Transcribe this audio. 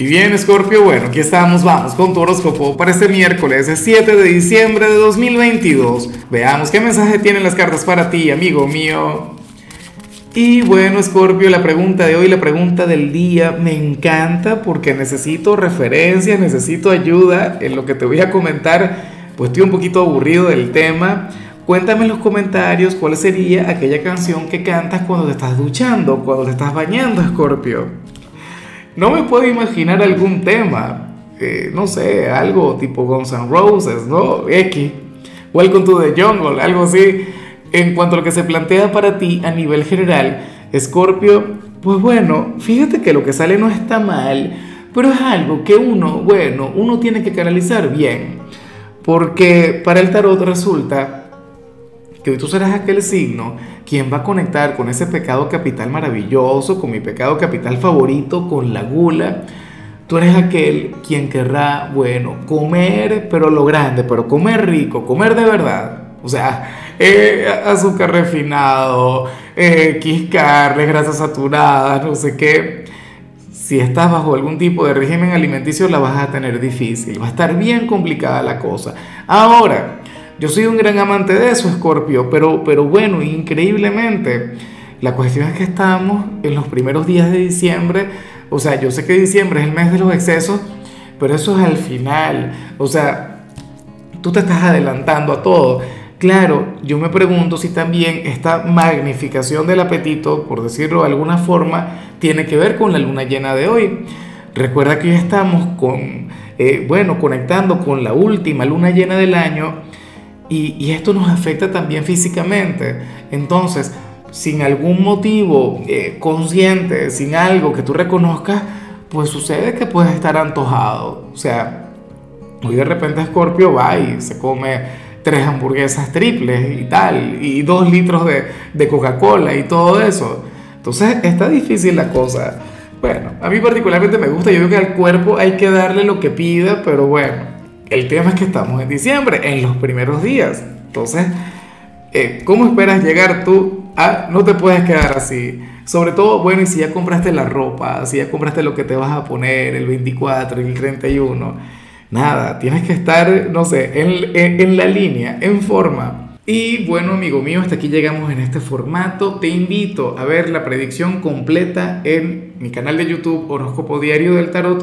Y bien, Scorpio, bueno, aquí estamos, vamos con tu horóscopo para este miércoles 7 de diciembre de 2022. Veamos qué mensaje tienen las cartas para ti, amigo mío. Y bueno, Scorpio, la pregunta de hoy, la pregunta del día, me encanta porque necesito referencias, necesito ayuda en lo que te voy a comentar, pues estoy un poquito aburrido del tema. Cuéntame en los comentarios cuál sería aquella canción que cantas cuando te estás duchando, cuando te estás bañando, Scorpio. No me puedo imaginar algún tema, eh, no sé, algo tipo Guns N' Roses, ¿no? X, Welcome to the Jungle, algo así. En cuanto a lo que se plantea para ti a nivel general, Scorpio, pues bueno, fíjate que lo que sale no está mal, pero es algo que uno, bueno, uno tiene que canalizar bien. Porque para el tarot resulta que tú serás aquel signo quien va a conectar con ese pecado capital maravilloso, con mi pecado capital favorito, con la gula. Tú eres aquel quien querrá, bueno, comer, pero lo grande, pero comer rico, comer de verdad. O sea, eh, azúcar refinado, eh, grasas saturadas, no sé qué. Si estás bajo algún tipo de régimen alimenticio, la vas a tener difícil. Va a estar bien complicada la cosa. Ahora, yo soy un gran amante de eso, Scorpio, pero, pero bueno, increíblemente, la cuestión es que estamos en los primeros días de diciembre, o sea, yo sé que diciembre es el mes de los excesos, pero eso es al final, o sea, tú te estás adelantando a todo. Claro, yo me pregunto si también esta magnificación del apetito, por decirlo de alguna forma, tiene que ver con la luna llena de hoy. Recuerda que hoy estamos con, eh, bueno, conectando con la última luna llena del año y, esto nos afecta también físicamente. Entonces, sin algún motivo eh, consciente, sin algo que tú reconozcas, pues sucede que puedes estar antojado. O sea, hoy de repente Scorpio va y se come tres hamburguesas triples y tal, y dos litros de, Coca-Cola y todo eso. Entonces está difícil la cosa. Bueno, a mí particularmente me gusta, yo creo que al cuerpo hay que darle lo que pida, pero bueno, el tema es que estamos en diciembre, en los primeros días. Entonces, eh, ¿cómo esperas llegar tú a... No te puedes quedar así. Sobre todo, bueno, y si ya compraste la ropa, si ya compraste lo que te vas a poner el 24 y el 31, nada, tienes que estar, no sé, en la línea, en forma. Y bueno, amigo mío, hasta aquí llegamos en este formato. Te invito a ver la predicción completa en mi canal de YouTube Horóscopo Diario del Tarot